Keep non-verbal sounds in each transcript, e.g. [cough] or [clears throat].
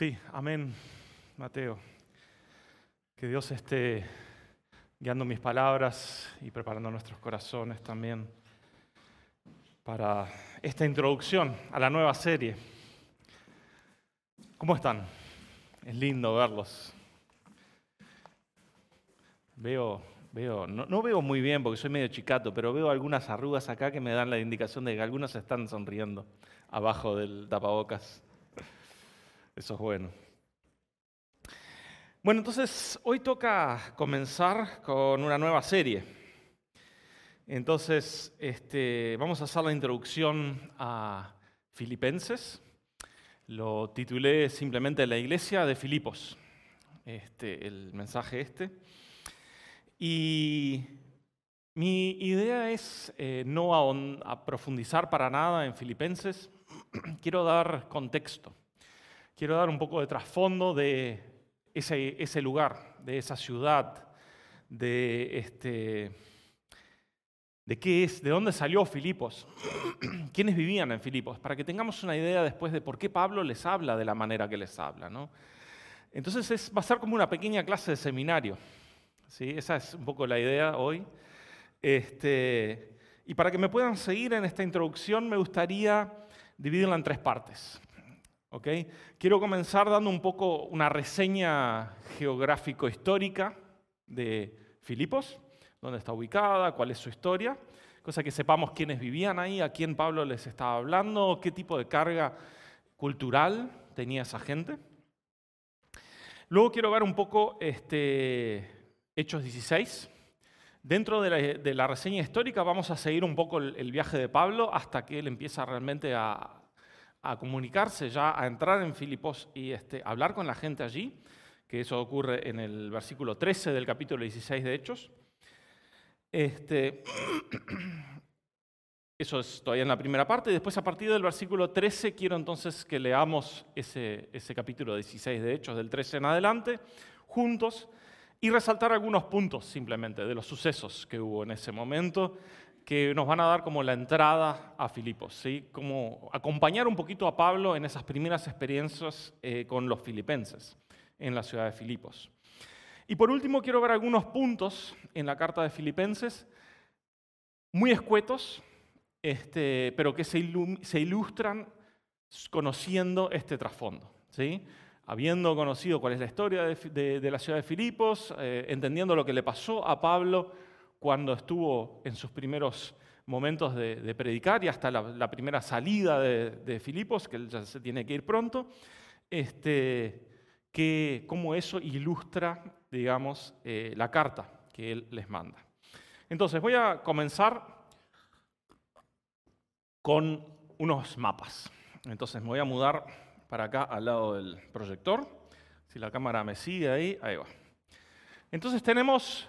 Sí, amén, Mateo. Que Dios esté guiando mis palabras y preparando nuestros corazones también para esta introducción a la nueva serie. ¿Cómo están? Es lindo verlos. Veo, veo, no, no, veo muy bien porque soy medio chicato, pero veo algunas arrugas acá que me dan la indicación de que algunos están sonriendo abajo del tapabocas. Eso es bueno. Bueno, entonces hoy toca comenzar con una nueva serie. Entonces, este, vamos a hacer la introducción a Filipenses. Lo titulé simplemente La iglesia de Filipos, este, el mensaje este. Y mi idea es eh, no profundizar para nada en Filipenses, [clears throat] quiero dar contexto quiero dar un poco de trasfondo de ese, lugar, de esa ciudad, de, este, de qué es, de dónde salió Filipos, [clears throat] quiénes vivían en Filipos, para que tengamos una idea después de por qué Pablo les habla de la manera que les habla. Entonces es, va a ser como una pequeña clase de seminario. ¿sí? Esa es un poco la idea hoy. Este, y para que me puedan seguir en esta introducción, me gustaría dividirla en tres partes. Quiero comenzar dando un poco una reseña geográfico-histórica de Filipos, dónde está ubicada, cuál es su historia, cosa que sepamos quiénes vivían ahí, a quién Pablo les estaba hablando, qué tipo de carga cultural tenía esa gente. Luego quiero ver un poco este, Hechos 16. Dentro de la, reseña histórica vamos a seguir un poco el viaje de Pablo hasta que él empieza realmente a, a comunicarse ya, a entrar en Filipos y este, hablar con la gente allí, que eso ocurre en el versículo 13 del capítulo 16 de Hechos. Este, [clears throat] eso es todavía en la primera parte. Después, a partir del versículo 13, quiero entonces que leamos ese, ese capítulo 16 de Hechos, del 13 en adelante, juntos, y resaltar algunos puntos simplemente de los sucesos que hubo en ese momento que nos van a dar como la entrada a Filipos, ¿sí? como acompañar un poquito a Pablo en esas primeras experiencias eh, con los filipenses en la ciudad de Filipos. Y por último quiero ver algunos puntos en la carta de Filipenses, muy escuetos, este, pero que se, ilustran conociendo este trasfondo. ¿sí? Habiendo conocido cuál es la historia de, la ciudad de Filipos, eh, entendiendo lo que le pasó a Pablo cuando estuvo en sus primeros momentos de, predicar y hasta la, primera salida de, Filipos, que él ya se tiene que ir pronto, este, que, cómo eso ilustra, digamos, eh, la carta que él les manda. Entonces, voy a comenzar con unos mapas. Entonces, me voy a mudar para acá al lado del proyector. Si la cámara me sigue ahí, ahí va. Entonces tenemos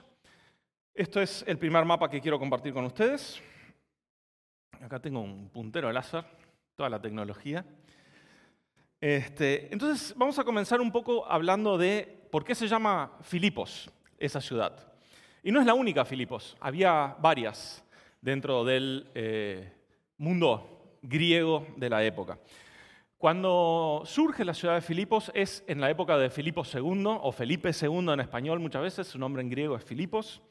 esto es el primer mapa que quiero compartir con ustedes. Acá tengo un puntero láser, toda la tecnología. Este, entonces vamos a comenzar un poco hablando de por qué se llama Filipos esa ciudad. Y no es la única Filipos, había varias dentro del eh, mundo griego de la época. Cuando surge la ciudad de Filipos es en la época de Filipo II o Felipe II en español muchas veces, su nombre en griego es Filipos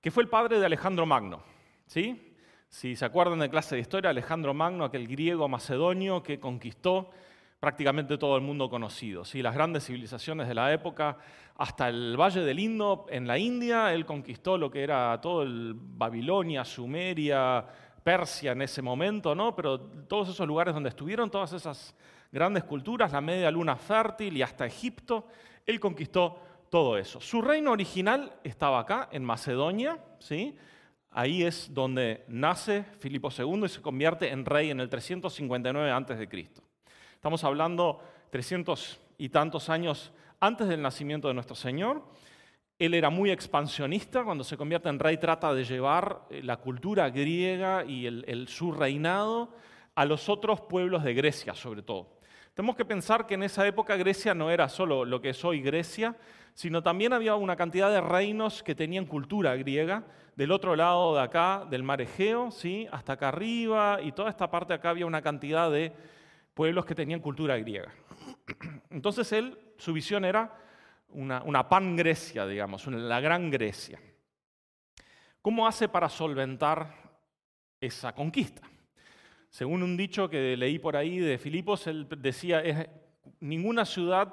que fue el padre de Alejandro Magno. ¿sí? Si se acuerdan de clase de historia, Alejandro Magno, aquel griego macedonio que conquistó prácticamente todo el mundo conocido. ¿sí? Las grandes civilizaciones de la época, hasta el Valle del Indo en la India, él conquistó lo que era todo el Babilonia, Sumeria, Persia en ese momento, ¿no? pero todos esos lugares donde estuvieron todas esas grandes culturas, la media luna fértil y hasta Egipto, él conquistó todo eso. Su reino original estaba acá, en Macedonia, ¿sí? Ahí es donde nace Filipo II y se convierte en rey en el 359 a.C. Estamos hablando 300 y tantos años antes del nacimiento de nuestro Señor. Él era muy expansionista, cuando se convierte en rey trata de llevar eh, la cultura griega y el, su reinado a los otros pueblos de Grecia, sobre todo. Tenemos que pensar que en esa época Grecia no era solo lo que es hoy Grecia, sino también había una cantidad de reinos que tenían cultura griega, del otro lado de acá, del mar Egeo, ¿sí? hasta acá arriba, y toda esta parte acá había una cantidad de pueblos que tenían cultura griega. [clears throat] Entonces él, su visión era una, una pan-Grecia, digamos, la gran Grecia. ¿Cómo hace para solventar esa conquista? Según un dicho que leí por ahí de Filipos, él decía, ninguna ciudad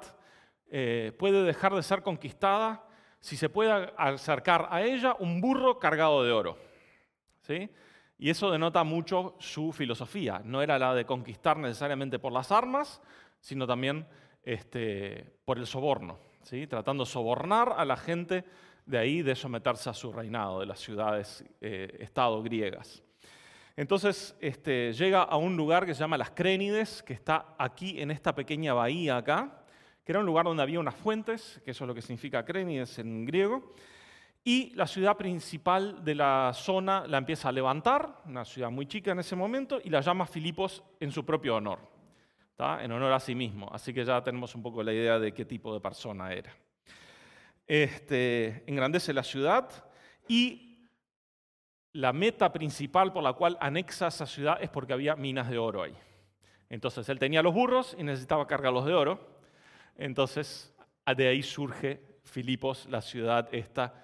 eh, puede dejar de ser conquistada si se puede acercar a ella un burro cargado de oro. ¿Sí? Y eso denota mucho su filosofía. No era la de conquistar necesariamente por las armas, sino también este, por el soborno, ¿sí? tratando de sobornar a la gente de ahí de someterse a su reinado, de las ciudades, eh, griegas. Entonces este, llega a un lugar que se llama Las Crénides, que está aquí en esta pequeña bahía acá, que era un lugar donde había unas fuentes, que eso es lo que significa Crénides en griego, y la ciudad principal de la zona la empieza a levantar, una ciudad muy chica en ese momento, y la llama Filipos en su propio honor, en honor a sí mismo. Así que ya tenemos un poco la idea de qué tipo de persona era. Este, engrandece la ciudad y la meta principal por la cual anexa esa ciudad es porque había minas de oro ahí. Entonces él tenía los burros y necesitaba cargarlos de oro. Entonces de ahí surge Filipos, la ciudad esta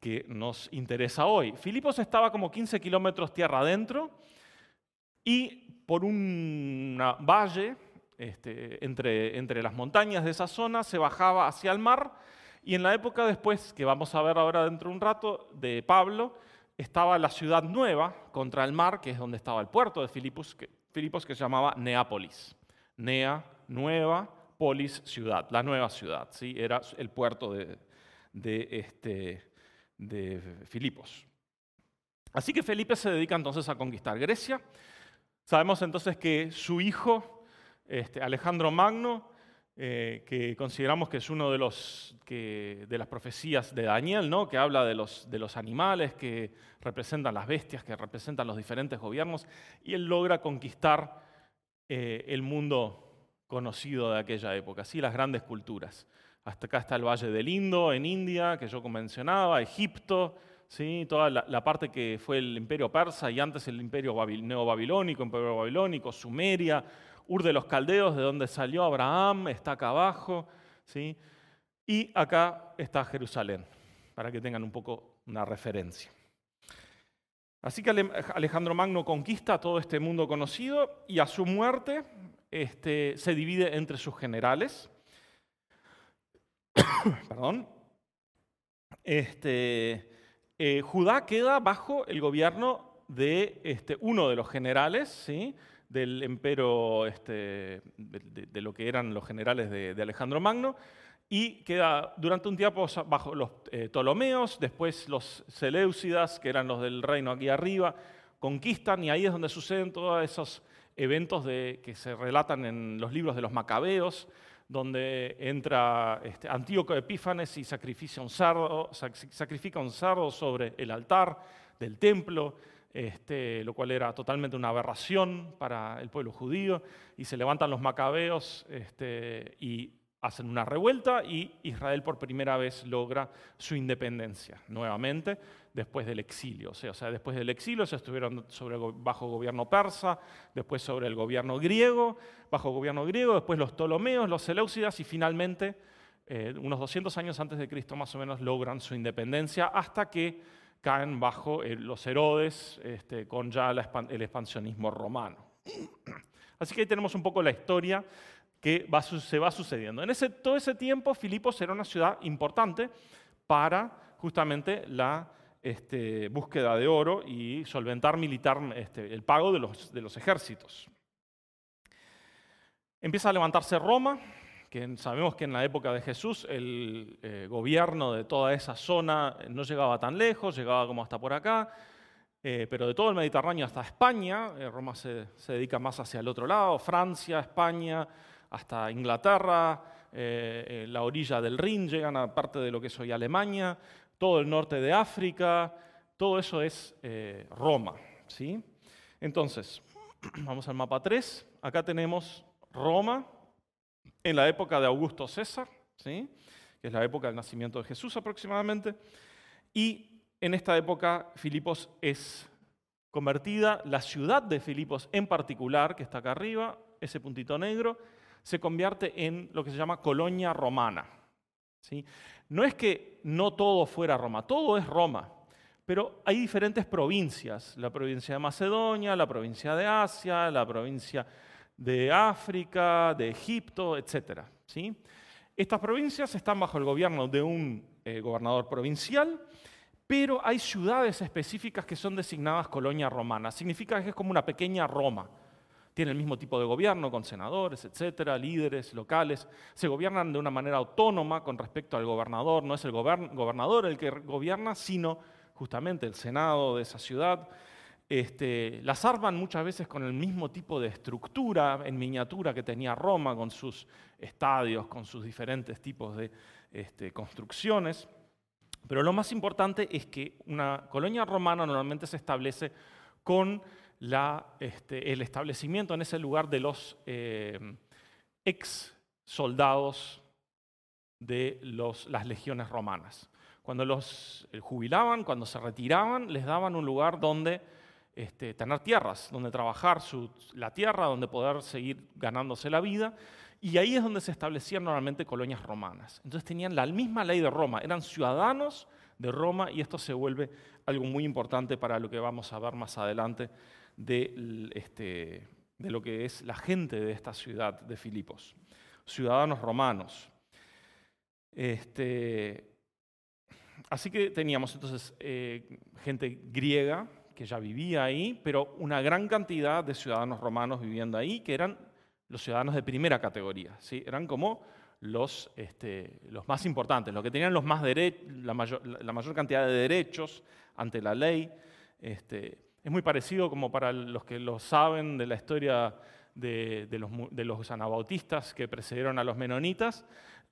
que nos interesa hoy. Filipos estaba como 15 kilómetros tierra adentro y por un valle este, entre, entre las montañas de esa zona se bajaba hacia el mar y en la época después, que vamos a ver ahora dentro de un rato, de Pablo, estaba la ciudad nueva contra el mar, que es donde estaba el puerto de Filipos, que, que se llamaba Neápolis. Nea, nueva, polis, ciudad, la nueva ciudad. ¿sí? Era el puerto de, de este, de Filipos. Así que Felipe se dedica entonces a conquistar Grecia. Sabemos entonces que su hijo, este, Alejandro Magno, eh, que consideramos que es uno de, de las profecías de Daniel, ¿no? que habla de los, de los animales que representan las bestias, que representan los diferentes gobiernos, y él logra conquistar eh, el mundo conocido de aquella época, ¿sí? las grandes culturas. Hasta acá está el Valle del Indo, en India, que yo mencionaba, Egipto, ¿sí? toda la, parte que fue el imperio persa y antes el imperio neobabilónico, imperio babilónico, Sumeria, Ur de los Caldeos, de donde salió Abraham, está acá abajo. ¿sí? Y acá está Jerusalén, para que tengan un poco una referencia. Así que Alejandro Magno conquista todo este mundo conocido y a su muerte este, se divide entre sus generales. [coughs] Perdón. Este, eh, Judá queda bajo el gobierno de este, uno de los generales, ¿sí? Del imperio, este, de, lo que eran los generales de, Alejandro Magno, y queda durante un tiempo bajo los eh, Ptolomeos, después los Seleucidas, que eran los del reino aquí arriba, conquistan, y ahí es donde suceden todos esos eventos que se relatan en los libros de los Macabeos, donde entra este, Antíoco Epífanes y sacrifica un, cerdo, sacrifica un cerdo sobre el altar del templo, este, lo cual era totalmente una aberración para el pueblo judío, y se levantan los macabeos este, y hacen una revuelta y Israel por primera vez logra su independencia nuevamente después del exilio. O sea, o sea después del exilio se estuvieron sobre, bajo gobierno persa, después sobre el gobierno griego, bajo gobierno griego, después los Ptolomeos, los Seleucidas y finalmente, eh, unos 200 años antes de Cristo más o menos, logran su independencia hasta que caen bajo eh, los Herodes este, con ya el expansionismo romano. Así que ahí tenemos un poco la historia que se va sucediendo. En ese, todo ese tiempo, Filipos era una ciudad importante para justamente la este, búsqueda de oro y solventar militar este, el pago de los ejércitos. Empieza a levantarse Roma, sabemos que en la época de Jesús el eh, gobierno de toda esa zona no llegaba tan lejos, llegaba como hasta por acá, eh, pero de todo el Mediterráneo hasta España, eh, Roma se, dedica más hacia el otro lado, Francia, España, hasta Inglaterra, eh, la orilla del Rin, llegan a parte de lo que es hoy Alemania, todo el norte de África, todo eso es Roma. ¿sí? Entonces, [clears throat] vamos al mapa 3, acá tenemos Roma en la época de Augusto César, ¿sí? que es la época del nacimiento de Jesús aproximadamente, y en esta época Filipos es convertida, la ciudad de Filipos en particular, que está acá arriba, ese puntito negro, se convierte en lo que se llama colonia romana. ¿sí? No es que no todo fuera Roma, todo es Roma, pero hay diferentes provincias, la provincia de Macedonia, la provincia de Asia, la provincia de África, de Egipto, etc. Estas provincias están bajo el gobierno de un eh, gobernador provincial, pero hay ciudades específicas que son designadas colonia romana. Significa que es como una pequeña Roma. Tiene el mismo tipo de gobierno, con senadores, etcétera, líderes locales. Se gobiernan de una manera autónoma con respecto al gobernador. No es el gobernador el que gobierna, sino justamente el senado de esa ciudad. Este, las arman muchas veces con el mismo tipo de estructura en miniatura que tenía Roma, con sus estadios, con sus diferentes tipos de este, construcciones. Pero lo más importante es que una colonia romana normalmente se establece con este, el establecimiento en ese lugar de los eh, ex soldados de las legiones romanas. Cuando los eh, jubilaban, cuando se retiraban, les daban un lugar donde este, tener tierras, donde trabajar la tierra, donde poder seguir ganándose la vida. Y ahí es donde se establecían normalmente colonias romanas. Entonces tenían la misma ley de Roma, eran ciudadanos de Roma y esto se vuelve algo muy importante para lo que vamos a ver más adelante de, este, lo que es la gente de esta ciudad de Filipos, ciudadanos romanos. Este, así que teníamos entonces eh, gente griega que ya vivía ahí, pero una gran cantidad de ciudadanos romanos viviendo ahí, que eran los ciudadanos de primera categoría, ¿sí? eran como los, este, los más importantes, los que tenían los más la, mayor, la mayor cantidad de derechos ante la ley. Este, es muy parecido como para los que lo saben de la historia de, los, de los, anabautistas que precedieron a los menonitas,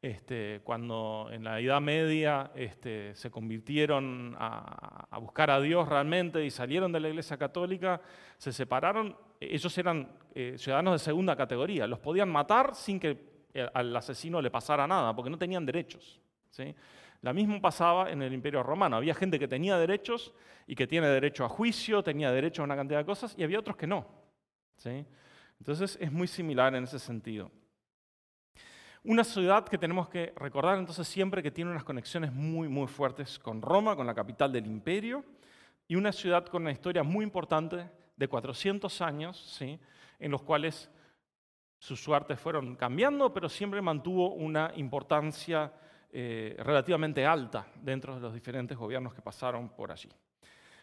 este, cuando en la Edad Media este, se convirtieron a, buscar a Dios realmente y salieron de la Iglesia Católica, se separaron, ellos eran eh, ciudadanos de segunda categoría, los podían matar sin que al asesino le pasara nada, porque no tenían derechos. ¿sí? La misma pasaba en el Imperio Romano. Había gente que tenía derechos y que tiene derecho a juicio, tenía derecho a una cantidad de cosas, y había otros que no. ¿sí? Entonces es muy similar en ese sentido. Una ciudad que tenemos que recordar entonces siempre que tiene unas conexiones muy, muy fuertes con Roma, con la capital del imperio, y una ciudad con una historia muy importante de 400 años, ¿sí? en los cuales sus suertes fueron cambiando, pero siempre mantuvo una importancia eh, relativamente alta dentro de los diferentes gobiernos que pasaron por allí.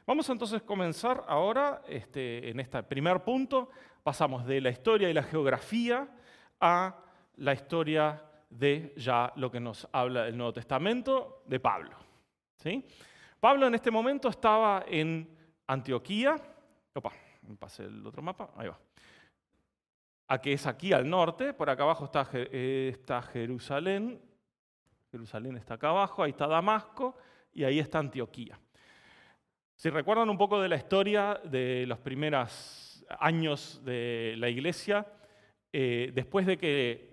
Vamos entonces a comenzar ahora, este, en este primer punto, pasamos de la historia y la geografía a la historia de ya lo que nos habla el Nuevo Testamento, de Pablo. ¿sí? Pablo en este momento estaba en Antioquía. Opa, me pasé el otro mapa, ahí va. A que es aquí al norte, por acá abajo está, eh, está Jerusalén, Jerusalén está acá abajo, ahí está Damasco y ahí está Antioquía. Si recuerdan un poco de la historia de los primeros años de la iglesia, eh, después de que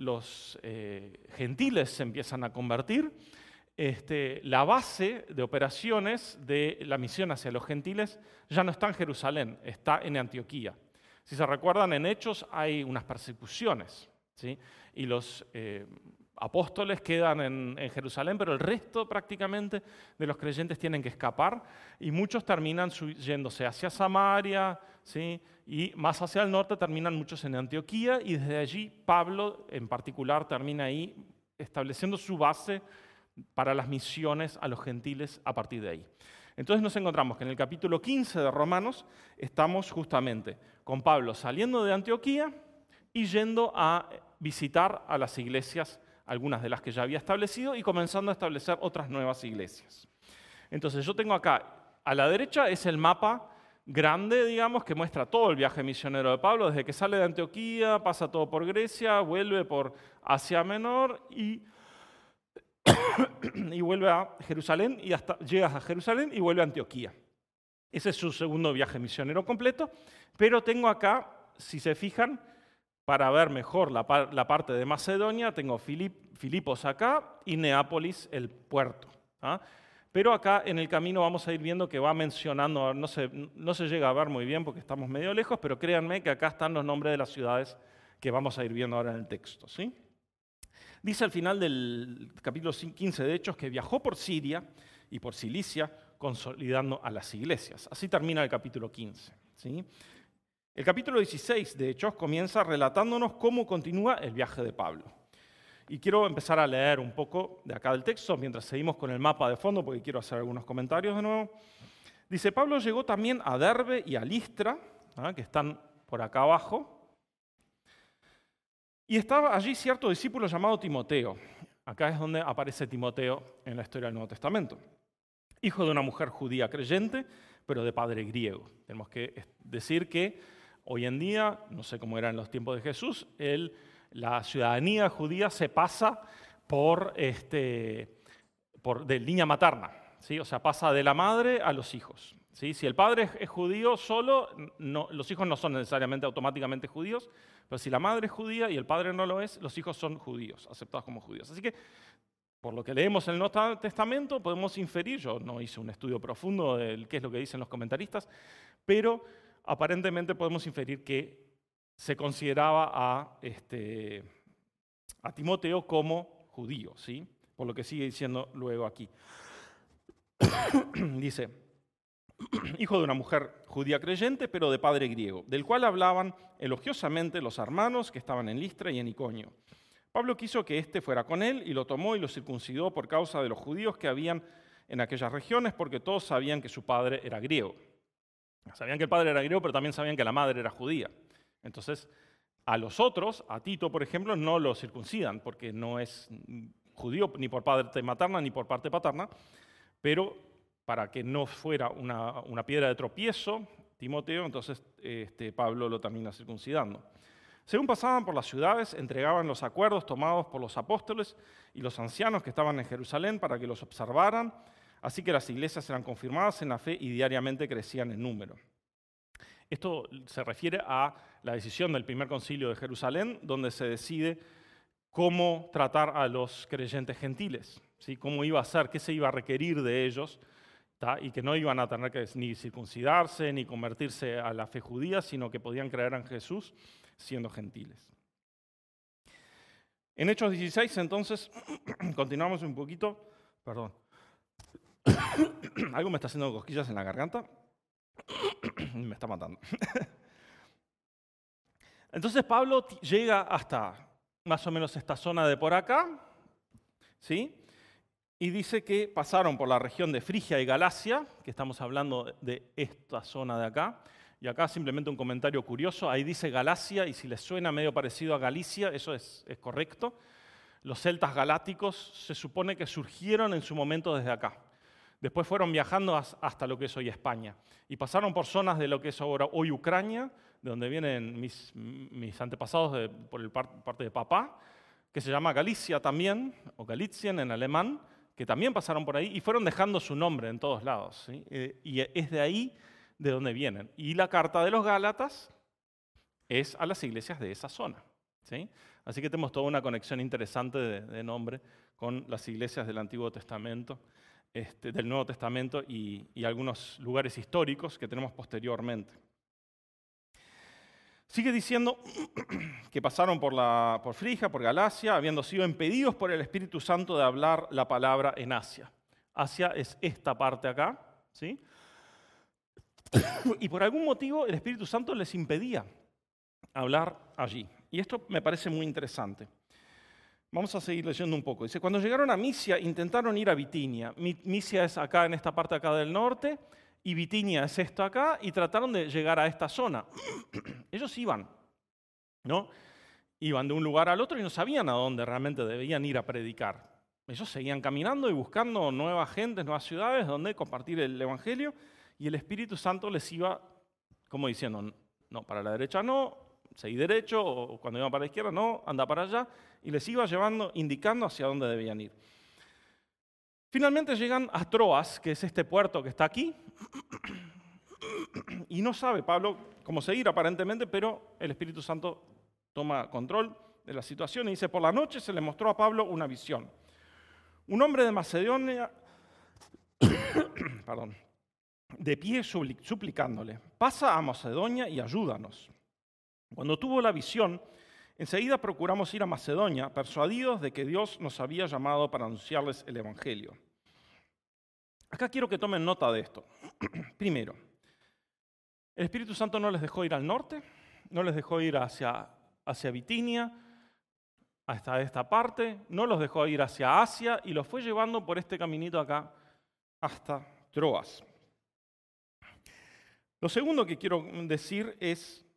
los eh, gentiles se empiezan a convertir, este, la base de operaciones de la misión hacia los gentiles ya no está en Jerusalén, está en Antioquía. Si se recuerdan, en Hechos hay unas persecuciones, ¿sí? y los eh, apóstoles quedan en, Jerusalén, pero el resto prácticamente de los creyentes tienen que escapar y muchos terminan yéndose hacia Samaria, ¿sí? y más hacia el norte terminan muchos en Antioquía y desde allí Pablo en particular termina ahí estableciendo su base para las misiones a los gentiles a partir de ahí. Entonces nos encontramos que en el capítulo 15 de Romanos estamos justamente con Pablo saliendo de Antioquía y yendo a visitar a las iglesias algunas de las que ya había establecido y comenzando a establecer otras nuevas iglesias. Entonces yo tengo acá, a la derecha es el mapa grande, digamos, que muestra todo el viaje misionero de Pablo, desde que sale de Antioquía, pasa todo por Grecia, vuelve por Asia Menor y, [coughs] y vuelve a Jerusalén y hasta llega a Jerusalén y vuelve a Antioquía. Ese es su segundo viaje misionero completo, pero tengo acá, si se fijan, para ver mejor la, parte de Macedonia, tengo Filipos acá y Neápolis, el puerto. ¿ah? Pero acá en el camino vamos a ir viendo que va mencionando, no se, no se llega a ver muy bien porque estamos medio lejos, pero créanme que acá están los nombres de las ciudades que vamos a ir viendo ahora en el texto. ¿sí? Dice al final del capítulo 15 de Hechos que viajó por Siria y por Cilicia consolidando a las iglesias. Así termina el capítulo 15. ¿sí? El capítulo 16 de Hechos comienza relatándonos cómo continúa el viaje de Pablo. Y quiero empezar a leer un poco de acá del texto mientras seguimos con el mapa de fondo porque quiero hacer algunos comentarios de nuevo. Dice, Pablo llegó también a Derbe y a Listra, ¿ah? que están por acá abajo, y estaba allí cierto discípulo llamado Timoteo. Acá es donde aparece Timoteo en la historia del Nuevo Testamento. Hijo de una mujer judía creyente, pero de padre griego. Tenemos que decir que hoy en día, no sé cómo era en los tiempos de Jesús, la ciudadanía judía se pasa por, este, por de línea materna. ¿sí? O sea, pasa de la madre a los hijos. ¿sí? Si el padre es judío solo, los hijos no son necesariamente automáticamente judíos, pero si la madre es judía y el padre no lo es, los hijos son judíos, aceptados como judíos. Así que, por lo que leemos en el Nuevo Testamento, podemos inferir, yo no hice un estudio profundo de qué es lo que dicen los comentaristas, pero aparentemente podemos inferir que se consideraba a, este, a Timoteo como judío, ¿sí? por lo que sigue diciendo luego aquí. [coughs] Dice, [coughs] hijo de una mujer judía creyente, pero de padre griego, del cual hablaban elogiosamente los hermanos que estaban en Listra y en Iconio. Pablo quiso que éste fuera con él y lo tomó y lo circuncidó por causa de los judíos que habían en aquellas regiones, porque todos sabían que su padre era griego. Sabían que el padre era griego, pero también sabían que la madre era judía. Entonces, a los otros, a Tito, por ejemplo, no lo circuncidan, porque no es judío ni por parte materna ni por parte paterna, pero para que no fuera una, piedra de tropiezo, Timoteo, entonces este, Pablo lo termina circuncidando. Según pasaban por las ciudades, entregaban los acuerdos tomados por los apóstoles y los ancianos que estaban en Jerusalén para que los observaran, así que las iglesias eran confirmadas en la fe y diariamente crecían en número. Esto se refiere a la decisión del primer concilio de Jerusalén, donde se decide cómo tratar a los creyentes gentiles, ¿sí? cómo iba a ser, qué se iba a requerir de ellos y que no iban a tener que ni circuncidarse ni convertirse a la fe judía, sino que podían creer en Jesús siendo gentiles. En Hechos 16, entonces, [coughs] continuamos un poquito, perdón, [coughs] algo me está haciendo cosquillas en la garganta, [coughs] me está matando. [laughs] Entonces Pablo llega hasta más o menos esta zona de por acá, ¿sí? Y dice que pasaron por la región de Frigia y Galacia, que estamos hablando de esta zona de acá. Y acá simplemente un comentario curioso, ahí dice Galacia y si les suena medio parecido a Galicia, eso es, es correcto. Los celtas galácticos se supone que surgieron en su momento desde acá. Después fueron viajando hasta lo que es hoy España. Y pasaron por zonas de lo que es ahora hoy Ucrania, de donde vienen mis, antepasados por parte de papá, que se llama Galicia también, o Galizien en alemán, que también pasaron por ahí y fueron dejando su nombre en todos lados. Eh, y es de ahí de donde vienen. Y la carta de los Gálatas es a las iglesias de esa zona. ¿sí? Así que tenemos toda una conexión interesante de, nombre con las iglesias del Antiguo Testamento, este, del Nuevo Testamento y, algunos lugares históricos que tenemos posteriormente. Sigue diciendo [clears throat] que pasaron por, la, por Frigia, por Galacia, habiendo sido impedidos por el Espíritu Santo de hablar la palabra en Asia. Asia es esta parte acá, ¿sí? [coughs] Y por algún motivo el Espíritu Santo les impedía hablar allí. Y esto me parece muy interesante. Vamos a seguir leyendo un poco. Dice, cuando llegaron a Misia, intentaron ir a Bitinia. Misia es acá, en esta parte acá del norte, y Bitinia es esto acá, y trataron de llegar a esta zona. [clears throat] Ellos iban, ¿no? Iban de un lugar al otro y no sabían a dónde realmente debían ir a predicar. Ellos seguían caminando y buscando nuevas gentes, nuevas ciudades donde compartir el Evangelio, y el Espíritu Santo les iba como diciendo, no, para la derecha no, seguí derecho, o cuando iban para la izquierda no, anda para allá, y les iba llevando, indicando hacia dónde debían ir. Finalmente llegan a Troas, que es este puerto que está aquí, y no sabe Pablo cómo seguir aparentemente, pero el Espíritu Santo toma control de la situación y dice, por la noche se le mostró a Pablo una visión. Un hombre de Macedonia, [coughs] perdón, de pie suplicándole, pasa a Macedonia y ayúdanos. Cuando tuvo la visión, Enseguida procuramos ir a Macedonia, persuadidos de que Dios nos había llamado para anunciarles el Evangelio. Acá quiero que tomen nota de esto. [clears throat] Primero, el Espíritu Santo no les dejó ir al norte, no les dejó ir hacia, hacia Bitinia, hasta esta parte, no los dejó ir hacia Asia y los fue llevando por este caminito acá hasta Troas. Lo segundo que quiero decir es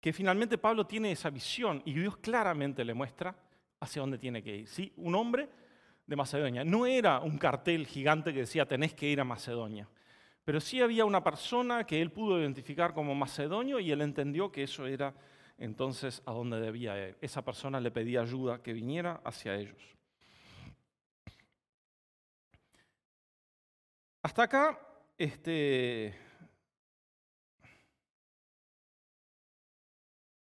que finalmente Pablo tiene esa visión y Dios claramente le muestra hacia dónde tiene que ir. ¿sí? Un hombre de Macedonia. No era un cartel gigante que decía tenés que ir a Macedonia, pero sí había una persona que él pudo identificar como macedonio y él entendió que eso era entonces a dónde debía ir. Esa persona le pedía ayuda que viniera hacia ellos. Hasta acá, este,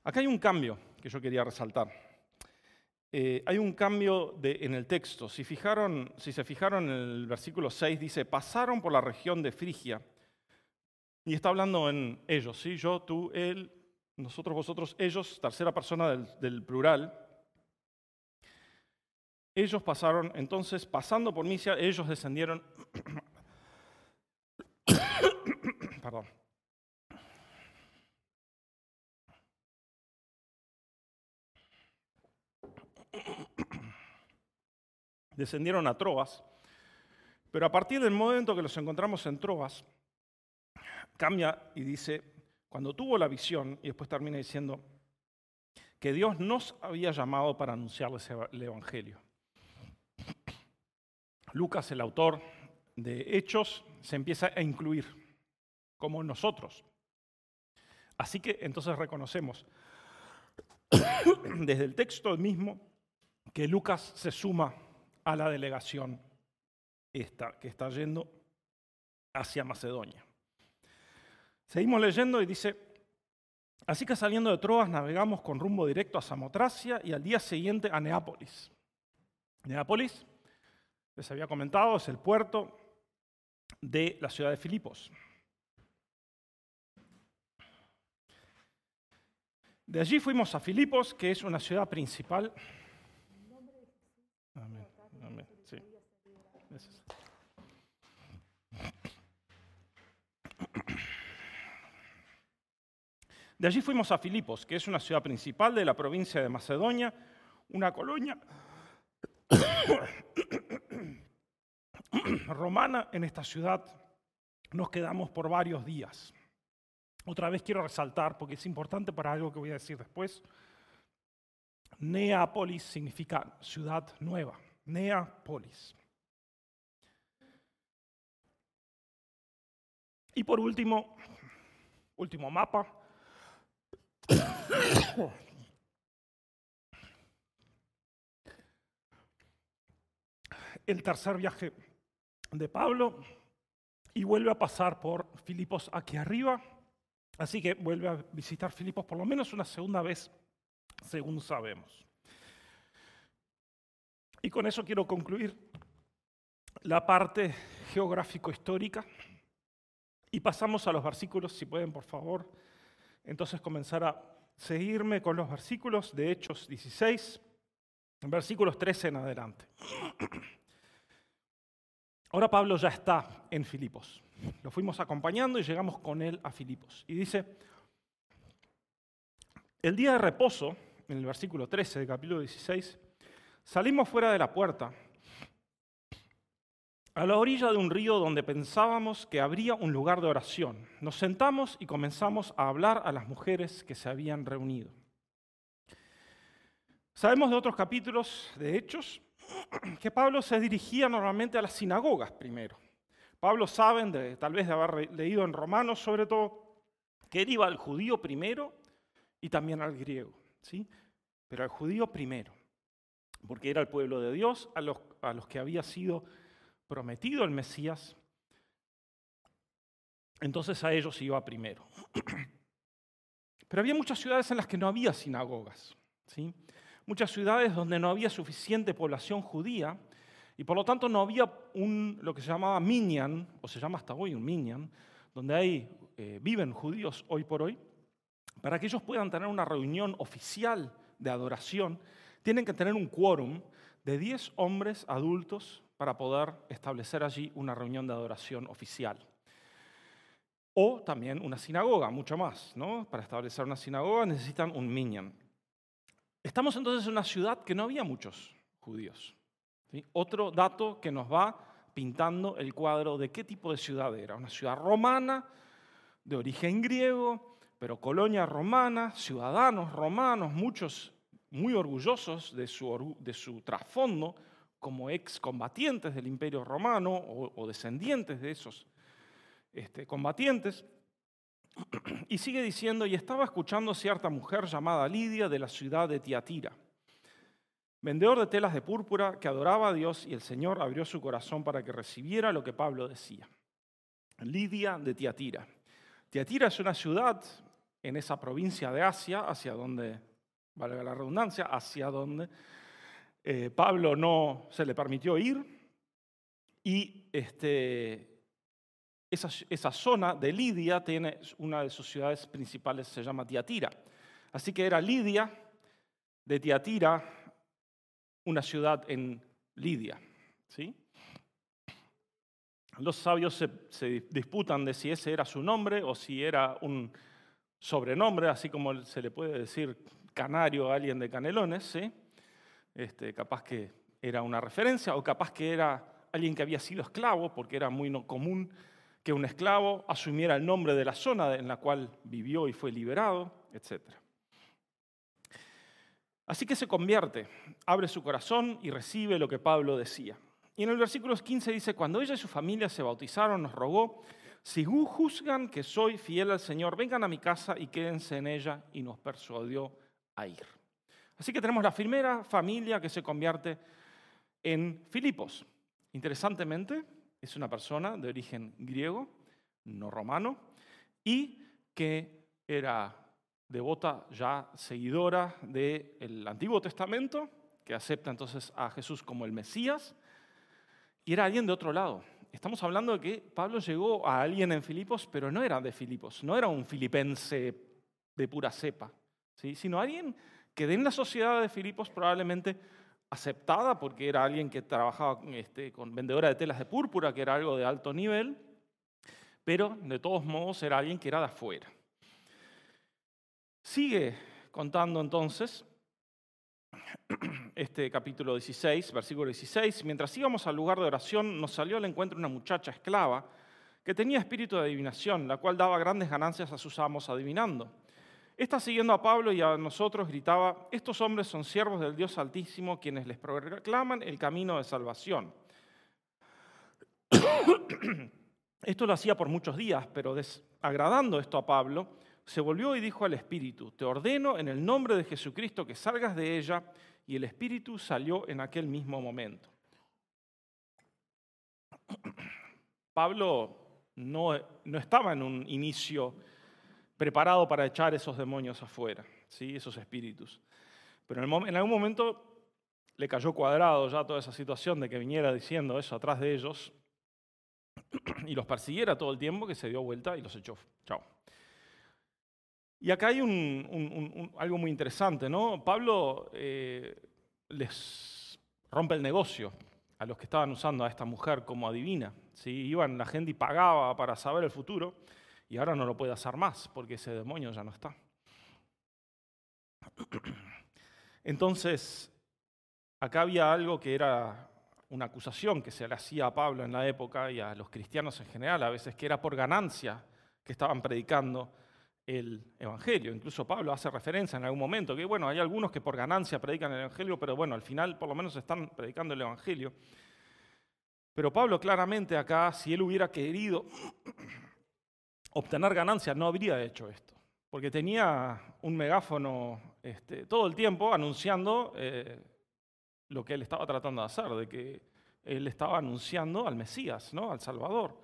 Acá hay un cambio que yo quería resaltar. Eh, hay un cambio en el texto. Si, se fijaron en el versículo 6, dice, pasaron por la región de Frigia. Y está hablando en ellos, ¿sí? Yo, tú, él, nosotros, vosotros, ellos, tercera persona del, del plural. Ellos pasaron, entonces, pasando por Misia, ellos descendieron. [coughs] Perdón. Descendieron a Troas, pero a partir del momento que los encontramos en Troas, cambia y dice, cuando tuvo la visión, y después termina diciendo, que Dios nos había llamado para anunciarles el Evangelio. Lucas, el autor de Hechos, se empieza a incluir como nosotros. Así que entonces reconocemos [coughs] desde el texto mismo que Lucas se suma a la delegación esta, que está yendo hacia Macedonia. Seguimos leyendo y dice, así que saliendo de Troas navegamos con rumbo directo a Samotracia y al día siguiente a Neápolis. Neápolis, les había comentado, es el puerto de la ciudad de Filipos. De allí fuimos a Filipos, que es una ciudad principal. Amén. De allí fuimos a Filipos, que es una ciudad principal de la provincia de Macedonia, una colonia [coughs] romana. En esta ciudad nos quedamos por varios días. Otra vez quiero resaltar, porque es importante para algo que voy a decir después, Neápolis significa ciudad nueva. Neápolis. Y por último, último mapa. [coughs] El tercer viaje de Pablo y vuelve a pasar por Filipos aquí arriba. Así que vuelve a visitar Filipos por lo menos una segunda vez, según sabemos. Y con eso quiero concluir la parte geográfico-histórica. Y pasamos a los versículos, si pueden, por favor. Entonces comenzar a seguirme con los versículos de Hechos 16, versículos 13 en adelante. Ahora Pablo ya está en Filipos. Lo fuimos acompañando y llegamos con él a Filipos. Y dice, el día de reposo, en el versículo 13 del capítulo 16, salimos fuera de la puerta a la orilla de un río donde pensábamos que habría un lugar de oración. Nos sentamos y comenzamos a hablar a las mujeres que se habían reunido. Sabemos de otros capítulos de Hechos [clears throat] que Pablo se dirigía normalmente a las sinagogas primero. Pablo saben, tal vez de haber leído en Romanos sobre todo, que él iba al judío primero y también al griego, ¿sí? pero al judío primero, porque era el pueblo de Dios a los, a los que había sido prometido el Mesías, entonces a ellos iba primero. [clears throat] Pero había muchas ciudades en las que no había sinagogas, ¿sí? muchas ciudades donde no había suficiente población judía y por lo tanto no había un, lo que se llamaba minyan, o se llama hasta hoy un minyan, donde hay, eh, viven judíos hoy por hoy, para que ellos puedan tener una reunión oficial de adoración, tienen que tener un quórum de 10 hombres adultos para poder establecer allí una reunión de adoración oficial. O también una sinagoga, mucho más. ¿no? Para establecer una sinagoga necesitan un minyan. Estamos entonces en una ciudad que no había muchos judíos. Otro dato que nos va pintando el cuadro de qué tipo de ciudad era. Una ciudad romana, de origen griego, pero colonia romana, ciudadanos romanos, muchos muy orgullosos de su, de su trasfondo como excombatientes del imperio romano o descendientes de esos este, combatientes. [clears throat] Y sigue diciendo, y estaba escuchando cierta mujer llamada Lidia de la ciudad de Tiatira, vendedor de telas de púrpura que adoraba a Dios y el Señor abrió su corazón para que recibiera lo que Pablo decía. Lidia de Tiatira. Tiatira es una ciudad en esa provincia de Asia, hacia donde, valga la redundancia, hacia donde eh, Pablo no se le permitió ir. Y este, esa, zona de Lidia tiene una de sus ciudades principales, se llama Tiatira. Así que era Lidia de Tiatira, una ciudad en Lidia. ¿sí? Los sabios se, disputan de si ese era su nombre o si era un sobrenombre, así como se le puede decir canario a alguien de Canelones, ¿sí? Este, capaz que era una referencia, o capaz que era alguien que había sido esclavo, porque era muy común que un esclavo asumiera el nombre de la zona en la cual vivió y fue liberado, etc. Así que se convierte, abre su corazón y recibe lo que Pablo decía. Y en el versículo 15 dice, cuando ella y su familia se bautizaron, nos rogó, si juzgan que soy fiel al Señor, vengan a mi casa y quédense en ella, y nos persuadió a ir. Así que tenemos la primera familia que se convierte en Filipos. Interesantemente, es una persona de origen griego, no romano, y que era devota, ya seguidora del Antiguo Testamento, que acepta entonces a Jesús como el Mesías, y era alguien de otro lado. Estamos hablando de que Pablo llegó a alguien en Filipos, pero no era de Filipos, no era un filipense de pura cepa, ¿sí? sino alguien que en la sociedad de Filipos probablemente aceptada porque era alguien que trabajaba este, con vendedora de telas de púrpura, que era algo de alto nivel, pero de todos modos era alguien que era de afuera. Sigue contando entonces [clears throat] este capítulo 16, versículo 16, mientras íbamos al lugar de oración nos salió al encuentro una muchacha esclava que tenía espíritu de adivinación, la cual daba grandes ganancias a sus amos adivinando. Esta siguiendo a Pablo y a nosotros gritaba, estos hombres son siervos del Dios Altísimo quienes les proclaman el camino de salvación. [coughs] Esto lo hacía por muchos días, pero desagradando esto a Pablo, se volvió y dijo al Espíritu, te ordeno en el nombre de Jesucristo que salgas de ella, y el Espíritu salió en aquel mismo momento. [coughs] Pablo no, no estaba en un inicio preparado para echar esos demonios afuera, ¿sí? esos espíritus. Pero en, algún momento le cayó cuadrado ya toda esa situación de que viniera diciendo eso atrás de ellos [clears throat] y los persiguiera todo el tiempo, que se dio vuelta y los echó. Chao. Y acá hay algo muy interesante, ¿no? Pablo eh, les rompe el negocio a los que estaban usando a esta mujer como adivina. ¿sí? Iban la gente y pagaba para saber el futuro y ahora no lo puede hacer más porque ese demonio ya no está. [clears throat] Entonces, acá había algo que era una acusación que se le hacía a Pablo en la época y a los cristianos en general, a veces que era por ganancia que estaban predicando el Evangelio. Incluso Pablo hace referencia en algún momento que, bueno, hay algunos que por ganancia predican el Evangelio, pero bueno, al final por lo menos están predicando el Evangelio. Pero Pablo claramente acá, si él hubiera querido [clears throat] obtener ganancias, no habría hecho esto, porque tenía un megáfono este, todo el tiempo anunciando eh, lo que él estaba tratando de hacer, de que él estaba anunciando al Mesías, ¿no? al Salvador.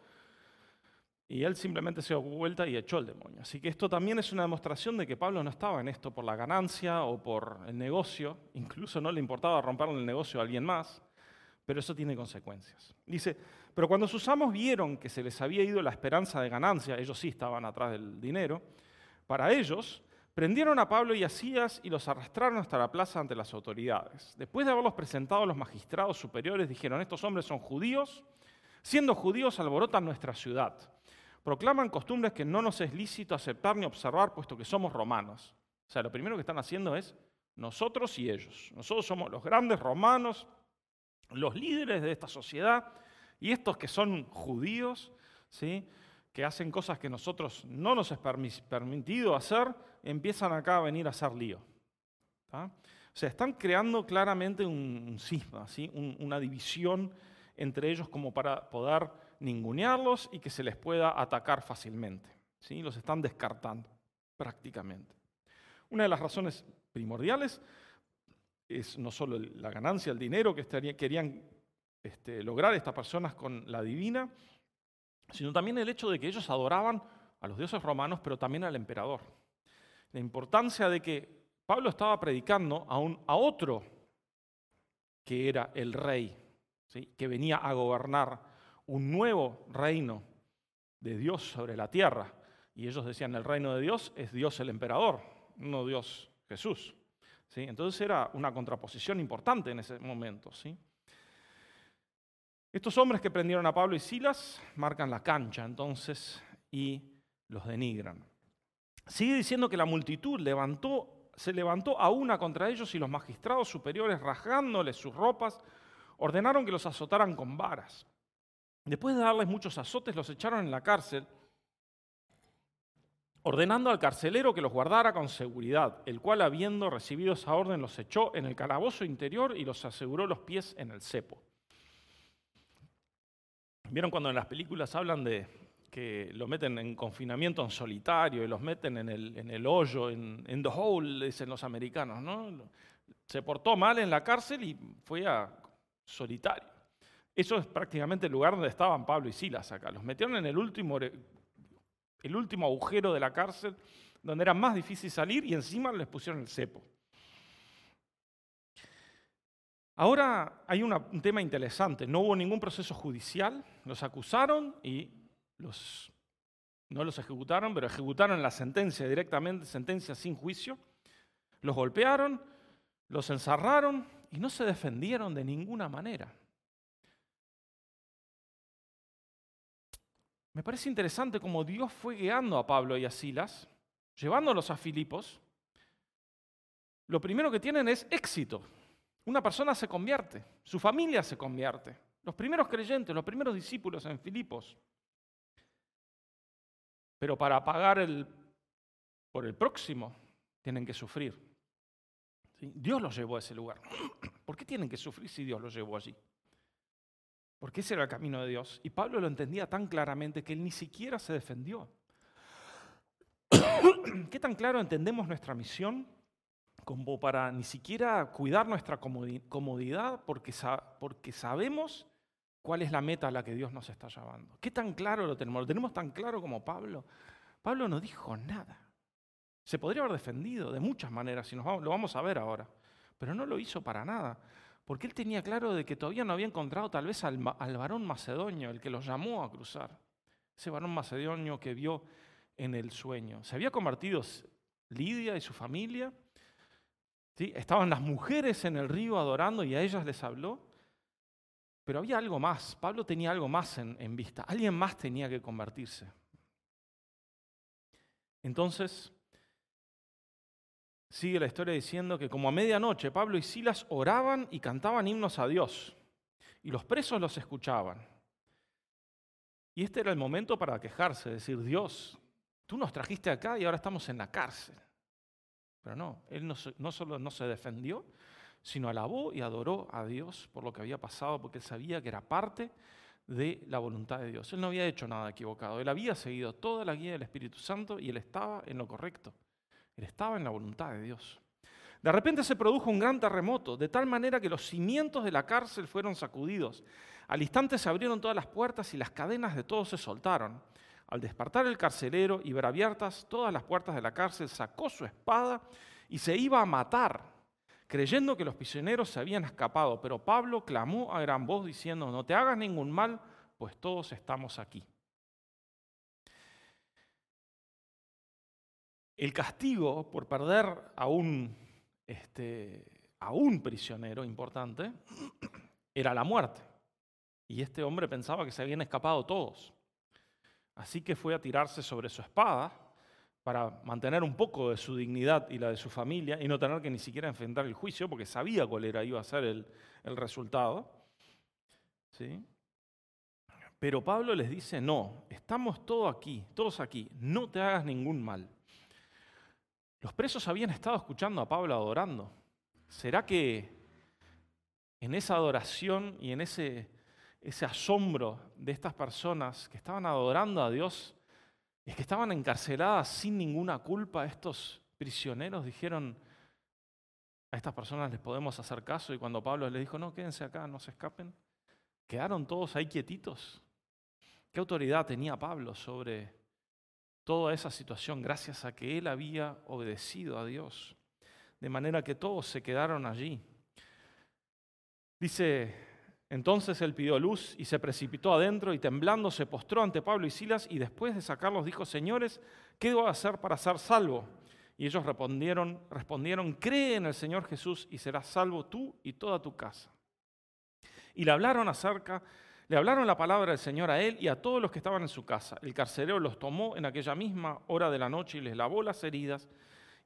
Y él simplemente se dio vuelta y echó el demonio. Así que esto también es una demostración de que Pablo no estaba en esto por la ganancia o por el negocio, incluso no le importaba romperle el negocio a alguien más, pero eso tiene consecuencias. Dice, pero cuando sus amos vieron que se les había ido la esperanza de ganancia, ellos sí estaban atrás del dinero, para ellos Prendieron a Pablo y a Sías y los arrastraron hasta la plaza ante las autoridades. Después de haberlos presentado a los magistrados superiores, dijeron, estos hombres son judíos, siendo judíos alborotan nuestra ciudad. Proclaman costumbres que no nos es lícito aceptar ni observar, puesto que somos romanos. O sea, lo primero que están haciendo es nosotros y ellos. Nosotros somos los grandes romanos, los líderes de esta sociedad, y estos que son judíos, ¿sí? que hacen cosas que nosotros no nos es permitido hacer, empiezan acá a venir a hacer lío. O sea, están creando claramente un, cisma, ¿sí? una división entre ellos como para poder ningunearlos y que se les pueda atacar fácilmente. ¿sí? Los están descartando prácticamente. Una de las razones primordiales es no solo la ganancia, el dinero que querían este, lograr estas personas con la divina, sino también el hecho de que ellos adoraban a los dioses romanos, pero también al emperador. La importancia de que Pablo estaba predicando a, un, a otro que era el rey, que venía a gobernar un nuevo reino de Dios sobre la tierra. Y ellos decían, el reino de Dios es Dios el emperador, no Dios Jesús. Entonces era una contraposición importante en ese momento. ¿sí? Estos hombres que prendieron a Pablo y Silas marcan la cancha entonces y los denigran. Sigue diciendo que la multitud se levantó a una contra ellos y los magistrados superiores, rasgándoles sus ropas, ordenaron que los azotaran con varas. Después de darles muchos azotes, los echaron en la cárcel, ordenando al carcelero que los guardara con seguridad, el cual, habiendo recibido esa orden, los echó en el calabozo interior y los aseguró los pies en el cepo. ¿Vieron cuando en las películas hablan de que lo meten en confinamiento en solitario y los meten en el, en el hoyo, en, the hole, dicen los americanos, ¿no? Se portó mal en la cárcel y fue a solitario. Eso es prácticamente el lugar donde estaban Pablo y Silas acá. Los metieron en el último, el último agujero de la cárcel, donde era más difícil salir y encima les pusieron el cepo. Ahora hay un tema interesante. No hubo ningún proceso judicial. Los acusaron y los, no los ejecutaron, pero ejecutaron la sentencia directamente, sentencia sin juicio. Los golpearon, los encerraron y no se defendieron de ninguna manera. Me parece interesante cómo Dios fue guiando a Pablo y a Silas, llevándolos a Filipos. Lo primero que tienen es éxito. Una persona se convierte, su familia se convierte. Los primeros creyentes, los primeros discípulos en Filipos. Pero para pagar por el próximo, tienen que sufrir. Dios los llevó a ese lugar. [clears throat] ¿Por qué tienen que sufrir si Dios los llevó allí? Porque ese era el camino de Dios. Y Pablo lo entendía tan claramente que él ni siquiera se defendió. [coughs] ¿Qué tan claro entendemos nuestra misión? como para ni siquiera cuidar nuestra comodidad porque, sabemos cuál es la meta a la que Dios nos está llevando. ¿Qué tan claro lo tenemos? ¿Lo tenemos tan claro como Pablo? Pablo no dijo nada. Se podría haber defendido de muchas maneras, y lo vamos a ver ahora, pero no lo hizo para nada, porque él tenía claro de que todavía no había encontrado tal vez al, varón macedonio, el que lo llamó a cruzar, ese varón macedonio que vio en el sueño. Se había convertido Lidia y su familia Estaban las mujeres en el río adorando y a ellas les habló. Pero había algo más. Pablo tenía algo más en vista. Alguien más tenía que convertirse. Entonces, sigue la historia diciendo que como a medianoche Pablo y Silas oraban y cantaban himnos a Dios. Y los presos los escuchaban. Y este era el momento para quejarse, decir, Dios, tú nos trajiste acá y ahora estamos en la cárcel. Pero no, él no, solo no se defendió, sino alabó y adoró a Dios por lo que había pasado, porque él sabía que era parte de la voluntad de Dios. Él no había hecho nada equivocado, él había seguido toda la guía del Espíritu Santo y él estaba en lo correcto, estaba en la voluntad de Dios. De repente se produjo un gran terremoto, de tal manera que los cimientos de la cárcel fueron sacudidos. Al instante se abrieron todas las puertas y las cadenas de todos se soltaron. Al despertar el carcelero y ver abiertas todas las puertas de la cárcel, sacó su espada y se iba a matar, creyendo que los prisioneros se habían escapado. Pero Pablo clamó a gran voz diciendo, no te hagas ningún mal, pues todos estamos aquí. El castigo por perder a un, este, a un prisionero importante era la muerte. Y este hombre pensaba que se habían escapado todos. Así que fue a tirarse sobre su espada para mantener un poco de su dignidad y la de su familia y no tener que ni siquiera enfrentar el juicio porque sabía cuál era, iba a ser el, el resultado. ¿Sí? Pero Pablo les dice, no, estamos todos aquí, todos aquí, no te hagas ningún mal. Los presos habían estado escuchando a Pablo adorando. ¿Será que en esa adoración y en ese, asombro de estas personas que estaban adorando a Dios, es que estaban encarceladas sin ninguna culpa. Estos prisioneros dijeron, a estas personas les podemos hacer caso y cuando Pablo les dijo, no, quédense acá, no se escapen, quedaron todos ahí quietitos. ¿Qué autoridad tenía Pablo sobre toda esa situación gracias a que él había obedecido a Dios? De manera que todos se quedaron allí. Dice entonces él pidió luz y se precipitó adentro y temblando se postró ante Pablo y Silas y después de sacarlos dijo, señores, ¿qué debo hacer para ser salvo? Y ellos respondieron, respondieron, cree en el Señor Jesús y serás salvo tú y toda tu casa. Y le hablaron acerca, le hablaron la palabra del Señor a él y a todos los que estaban en su casa. El carcelero los tomó en aquella misma hora de la noche y les lavó las heridas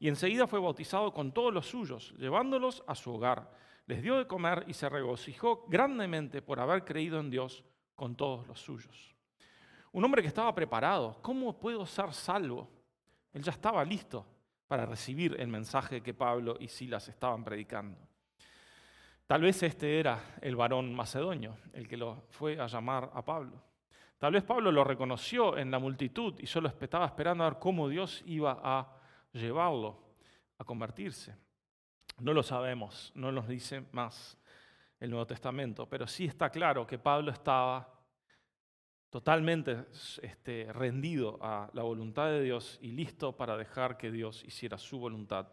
y enseguida fue bautizado con todos los suyos, llevándolos a su hogar les dio de comer y se regocijó grandemente por haber creído en Dios con todos los suyos. Un hombre que estaba preparado, ¿cómo puedo ser salvo? Él ya estaba listo para recibir el mensaje que Pablo y Silas estaban predicando. Tal vez este era el varón macedonio, el que lo fue a llamar a Pablo. Tal vez Pablo lo reconoció en la multitud y solo estaba esperando a ver cómo Dios iba a llevarlo a convertirse. No lo sabemos, no nos dice más el Nuevo Testamento, pero sí está claro que Pablo estaba totalmente este, rendido a la voluntad de Dios y listo para dejar que Dios hiciera su voluntad,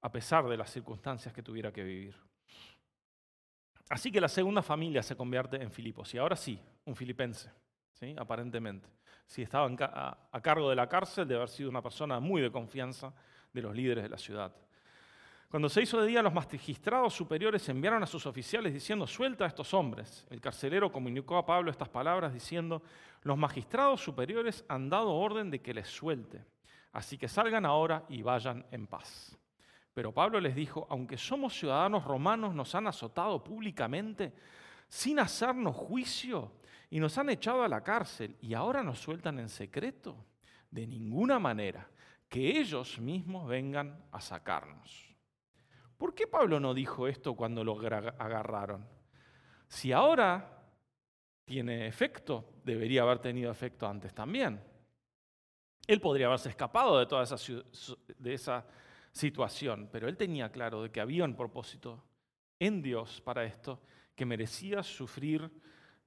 a pesar de las circunstancias que tuviera que vivir. Así que la segunda familia se convierte en Filipos, y ahora sí, un filipense, ¿sí? aparentemente. Si estaba a cargo de la cárcel, de haber sido una persona muy de confianza de los líderes de la ciudad. Cuando se hizo de día, los magistrados superiores enviaron a sus oficiales diciendo, suelta a estos hombres. El carcelero comunicó a Pablo estas palabras diciendo, los magistrados superiores han dado orden de que les suelte, así que salgan ahora y vayan en paz. Pero Pablo les dijo, aunque somos ciudadanos romanos, nos han azotado públicamente sin hacernos juicio y nos han echado a la cárcel y ahora nos sueltan en secreto. De ninguna manera, que ellos mismos vengan a sacarnos. ¿Por qué Pablo no dijo esto cuando lo agarraron? Si ahora tiene efecto, debería haber tenido efecto antes también. Él podría haberse escapado de toda esa, de esa situación, pero él tenía claro de que había un propósito en Dios para esto, que merecía sufrir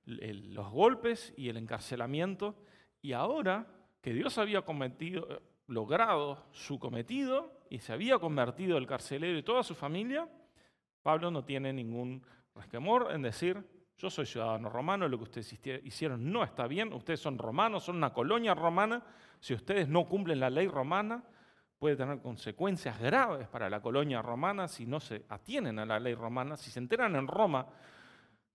los golpes y el encarcelamiento, y ahora que Dios había cometido, logrado su cometido y se había convertido el carcelero y toda su familia, Pablo no tiene ningún resquemor en decir, yo soy ciudadano romano, lo que ustedes hicieron no está bien, ustedes son romanos, son una colonia romana, si ustedes no cumplen la ley romana, puede tener consecuencias graves para la colonia romana si no se atienen a la ley romana, si se enteran en Roma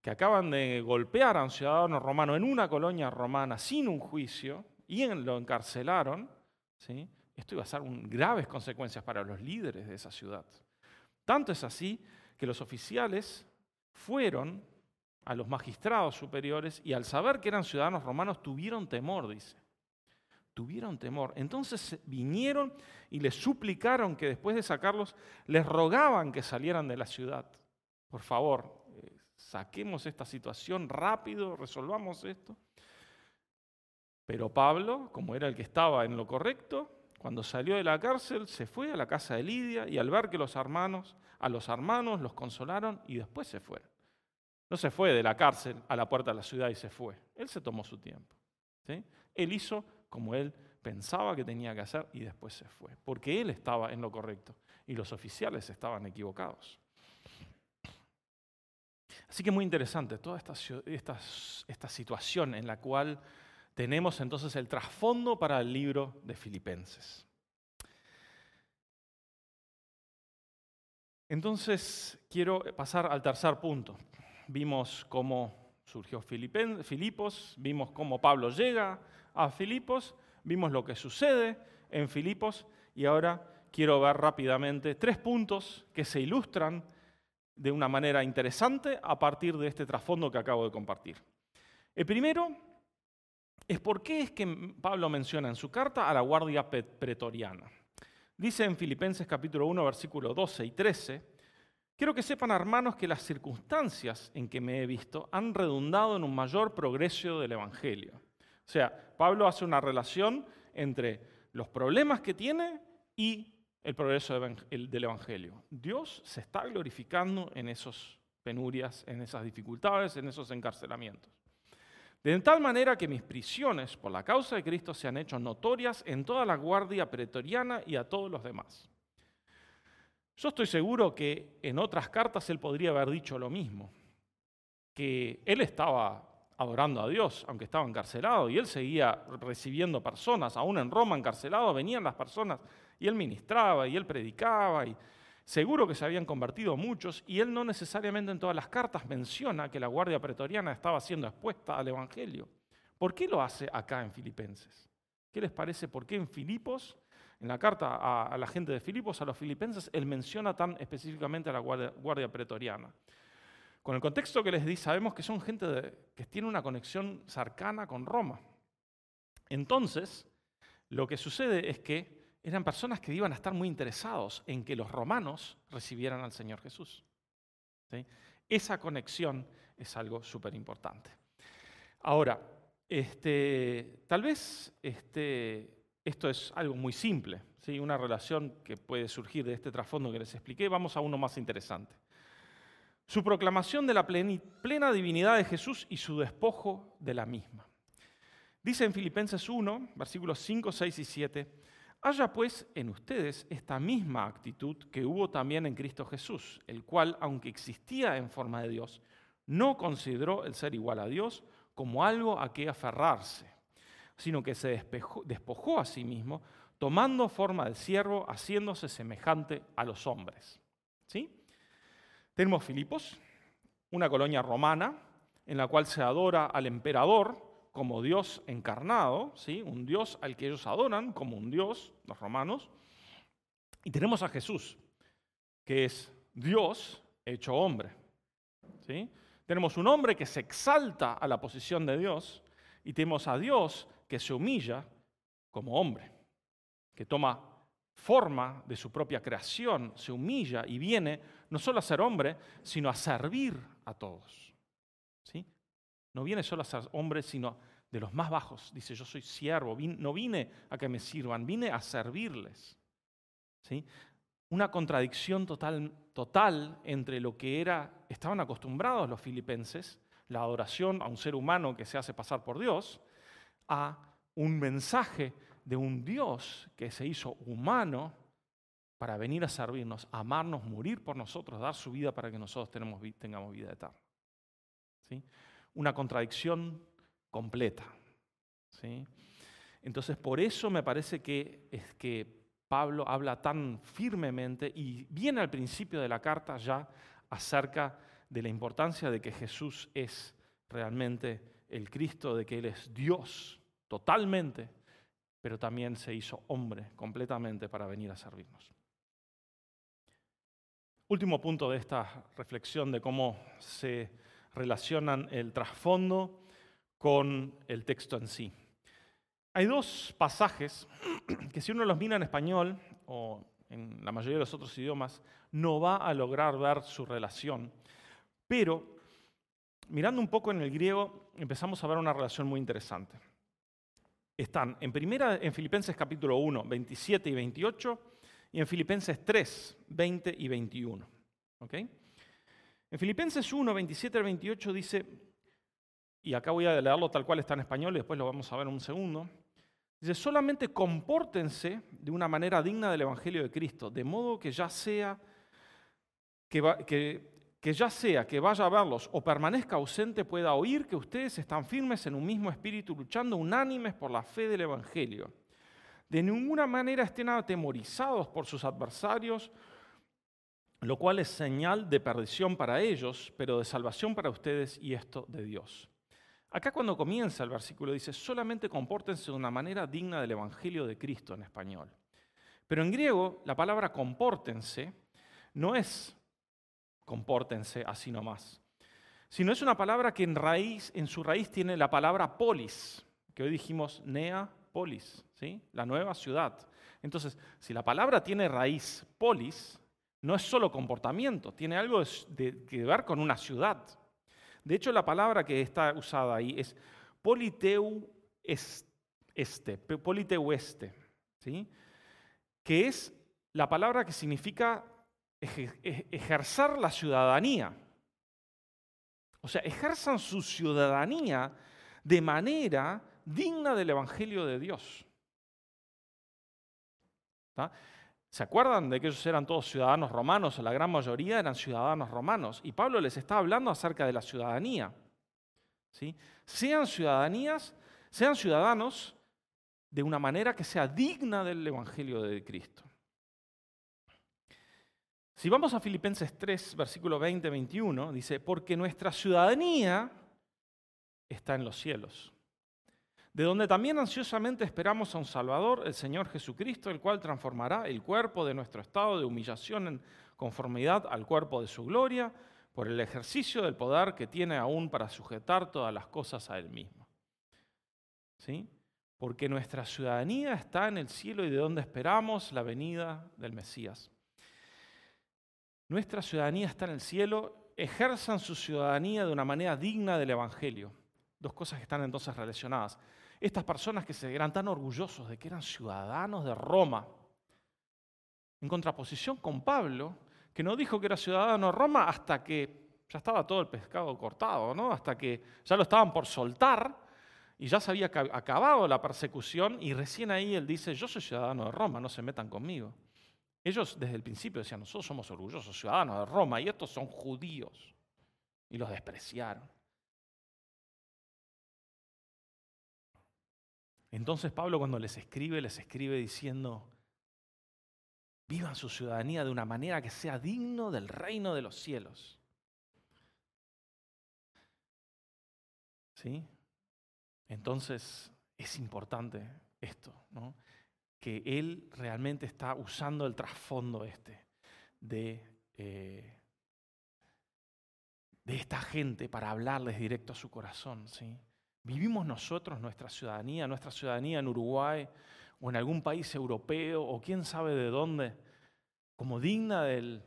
que acaban de golpear a un ciudadano romano en una colonia romana sin un juicio y lo encarcelaron, ¿sí? esto iba a ser graves consecuencias para los líderes de esa ciudad. Tanto es así que los oficiales fueron a los magistrados superiores y al saber que eran ciudadanos romanos tuvieron temor, dice. Tuvieron temor. Entonces vinieron y les suplicaron que después de sacarlos, les rogaban que salieran de la ciudad. Por favor, eh, saquemos esta situación rápido, resolvamos esto. Pero Pablo, como era el que estaba en lo correcto, cuando salió de la cárcel se fue a la casa de Lidia y al ver que los hermanos, a los hermanos los consolaron y después se fue. No se fue de la cárcel a la puerta de la ciudad y se fue. Él se tomó su tiempo. Él hizo como él pensaba que tenía que hacer y después se fue, porque él estaba en lo correcto y los oficiales estaban equivocados. Así que muy interesante toda esta, esta, esta situación en la cual tenemos entonces el trasfondo para el libro de Filipenses. Entonces quiero pasar al tercer punto. Vimos cómo surgió Filipos, vimos cómo Pablo llega, a Filipos, vimos lo que sucede en Filipos y ahora quiero ver rápidamente tres puntos que se ilustran de una manera interesante a partir de este trasfondo que acabo de compartir. El primero es por qué es que Pablo menciona en su carta a la guardia pretoriana. Dice en Filipenses capítulo 1, versículo 12 y 13, quiero que sepan hermanos que las circunstancias en que me he visto han redundado en un mayor progreso del Evangelio. O sea, Pablo hace una relación entre los problemas que tiene y el progreso del Evangelio. Dios se está glorificando en esas penurias, en esas dificultades, en esos encarcelamientos. De tal manera que mis prisiones por la causa de Cristo se han hecho notorias en toda la guardia pretoriana y a todos los demás. Yo estoy seguro que en otras cartas él podría haber dicho lo mismo, que él estaba adorando a Dios, aunque estaba encarcelado, y él seguía recibiendo personas, aún en Roma encarcelado, venían las personas, y él ministraba, y él predicaba, y seguro que se habían convertido muchos, y él no necesariamente en todas las cartas menciona que la guardia pretoriana estaba siendo expuesta al Evangelio. ¿Por qué lo hace acá en Filipenses? ¿Qué les parece? ¿Por qué en Filipos, en la carta a, la gente de Filipos, a los filipenses, él menciona tan específicamente a la guardia pretoriana? Con el contexto que les di, sabemos que son gente que tiene una conexión cercana con Roma. Entonces, lo que sucede es que eran personas que iban a estar muy interesados en que los romanos recibieran al Señor Jesús. Esa conexión es algo súper importante. Ahora, este, tal vez este, esto es algo muy simple, ¿sí? una relación que puede surgir de este trasfondo que les expliqué. Vamos a uno más interesante su proclamación de la plena divinidad de Jesús y su despojo de la misma. Dice en Filipenses 1, versículos 5, 6 y 7, haya pues en ustedes esta misma actitud que hubo también en Cristo Jesús, el cual, aunque existía en forma de Dios, no consideró el ser igual a Dios como algo a que aferrarse, sino que se despojó a sí mismo, tomando forma de siervo, haciéndose semejante a los hombres. ¿Sí? Tenemos Filipos, una colonia romana en la cual se adora al emperador como Dios encarnado, ¿sí? un Dios al que ellos adoran como un Dios, los romanos. Y tenemos a Jesús, que es Dios hecho hombre. ¿sí? Tenemos un hombre que se exalta a la posición de Dios y tenemos a Dios que se humilla como hombre, que toma forma de su propia creación, se humilla y viene no solo a ser hombre, sino a servir a todos. ¿Sí? No viene solo a ser hombre, sino de los más bajos. Dice, yo soy siervo, no vine a que me sirvan, vine a servirles. ¿Sí? Una contradicción total, total entre lo que era, estaban acostumbrados los filipenses, la adoración a un ser humano que se hace pasar por Dios, a un mensaje de un Dios que se hizo humano para venir a servirnos, amarnos, morir por nosotros, dar su vida para que nosotros tengamos vida eterna. ¿Sí? Una contradicción completa. ¿sí? Entonces, por eso me parece que es que Pablo habla tan firmemente y viene al principio de la carta ya acerca de la importancia de que Jesús es realmente el Cristo, de que Él es Dios totalmente pero también se hizo hombre completamente para venir a servirnos. Último punto de esta reflexión de cómo se relacionan el trasfondo con el texto en sí. Hay dos pasajes [clears throat] que si uno los mira en español o en la mayoría de los otros idiomas, no va a lograr ver su relación. Pero mirando un poco en el griego, empezamos a ver una relación muy interesante están en, primera, en Filipenses capítulo 1, 27 y 28, y en Filipenses 3, 20 y 21. En Filipenses 1, 27 y 28 dice, y acá voy a leerlo tal cual está en español y después lo vamos a ver en un segundo, dice, solamente compórtense de una manera digna del Evangelio de Cristo, de modo que ya sea que ya sea que vaya a verlos o permanezca ausente, pueda oír que ustedes están firmes en un mismo espíritu, luchando unánimes por la fe del Evangelio. De ninguna manera estén atemorizados por sus adversarios lo cual es señal de perdición para ellos, pero de salvación para ustedes y esto de Dios. Acá cuando comienza el versículo dice, solamente compórtense de una manera digna del Evangelio de Cristo en español. Pero en griego la palabra compórtense no es compórtense así nomás, sino es una palabra que en, raíz, en su raíz tiene la palabra polis, que hoy dijimos nea polis, ¿sí? la nueva ciudad. Entonces, si la palabra tiene raíz polis, no es solo comportamiento, tiene algo de, que ver con una ciudad. De hecho, la palabra que está usada ahí es politeu este, politeu este, ¿sí? que es la palabra que significa ejercer la ciudadanía. O sea, ejerzan su ciudadanía de manera digna del Evangelio de Dios. ¿Se acuerdan de que ellos eran todos ciudadanos romanos? La gran mayoría eran ciudadanos romanos. Y Pablo les está hablando acerca de la ciudadanía. ¿sí? Sean ciudadanías, sean ciudadanos de una manera que sea digna del Evangelio de Cristo. Si vamos a Filipenses 3, versículo 20-21, dice, porque nuestra ciudadanía está en los cielos de donde también ansiosamente esperamos a un Salvador, el Señor Jesucristo, el cual transformará el cuerpo de nuestro estado de humillación en conformidad al cuerpo de su gloria, por el ejercicio del poder que tiene aún para sujetar todas las cosas a Él mismo. ¿Sí? Porque nuestra ciudadanía está en el cielo y de donde esperamos la venida del Mesías. Nuestra ciudadanía está en el cielo, ejerzan su ciudadanía de una manera digna del Evangelio. Dos cosas que están entonces relacionadas estas personas que se eran tan orgullosos de que eran ciudadanos de Roma, en contraposición con Pablo, que no dijo que era ciudadano de Roma hasta que ya estaba todo el pescado cortado, ¿no? hasta que ya lo estaban por soltar y ya se había acabado la persecución y recién ahí él dice, yo soy ciudadano de Roma, no se metan conmigo. Ellos desde el principio decían, nosotros somos orgullosos ciudadanos de Roma y estos son judíos. Y los despreciaron. Entonces Pablo cuando les escribe, les escribe diciendo, vivan su ciudadanía de una manera que sea digno del reino de los cielos. ¿Sí? Entonces es importante esto, ¿no? que él realmente está usando el trasfondo este de, eh, de esta gente para hablarles directo a su corazón. ¿sí? ¿Vivimos nosotros nuestra ciudadanía, nuestra ciudadanía en Uruguay o en algún país europeo o quién sabe de dónde, como digna del,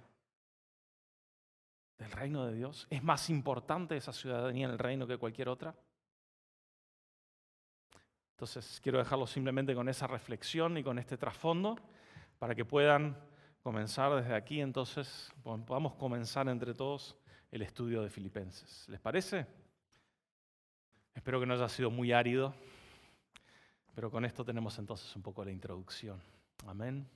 reino de Dios? ¿Es más importante esa ciudadanía en el reino que cualquier otra? Entonces quiero dejarlo simplemente con esa reflexión y con este trasfondo para que puedan comenzar desde aquí, entonces podamos comenzar entre todos el estudio de Filipenses. ¿Les parece? Espero que no haya sido muy árido, pero con esto tenemos entonces un poco la introducción. Amén.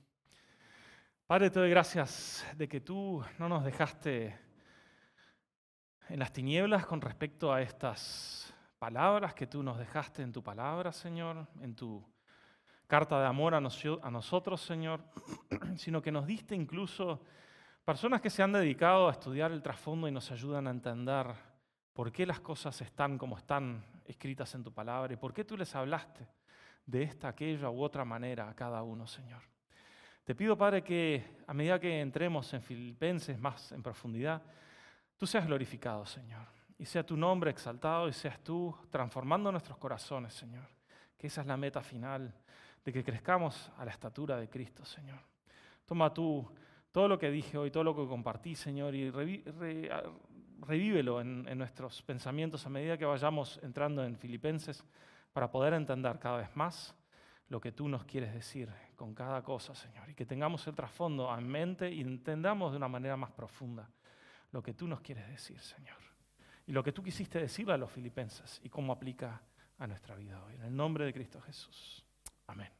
Padre, te doy gracias de que tú no nos dejaste en las tinieblas con respecto a estas palabras que tú nos dejaste en tu palabra, Señor, en tu carta de amor a, nosotros, Señor, [clears throat] sino que nos diste incluso personas que se han dedicado a estudiar el trasfondo y nos ayudan a entender por qué las cosas están como están escritas en tu palabra y por qué tú les hablaste de esta, aquella u otra manera a cada uno, Señor. Te pido, Padre, que a medida que entremos en Filipenses más en profundidad, tú seas glorificado, Señor, y sea tu nombre exaltado y seas tú transformando nuestros corazones, Señor, que esa es la meta final, de que crezcamos a la estatura de Cristo, Señor. Toma tú todo lo que dije hoy, todo lo que compartí, Señor, y revívelo en, nuestros pensamientos a medida que vayamos entrando en Filipenses para poder entender cada vez más lo que tú nos quieres decir con cada cosa, Señor, y que tengamos el trasfondo en mente y entendamos de una manera más profunda lo que tú nos quieres decir, Señor, y lo que tú quisiste decirle a los filipenses y cómo aplica a nuestra vida hoy. En el nombre de Cristo Jesús. Amén.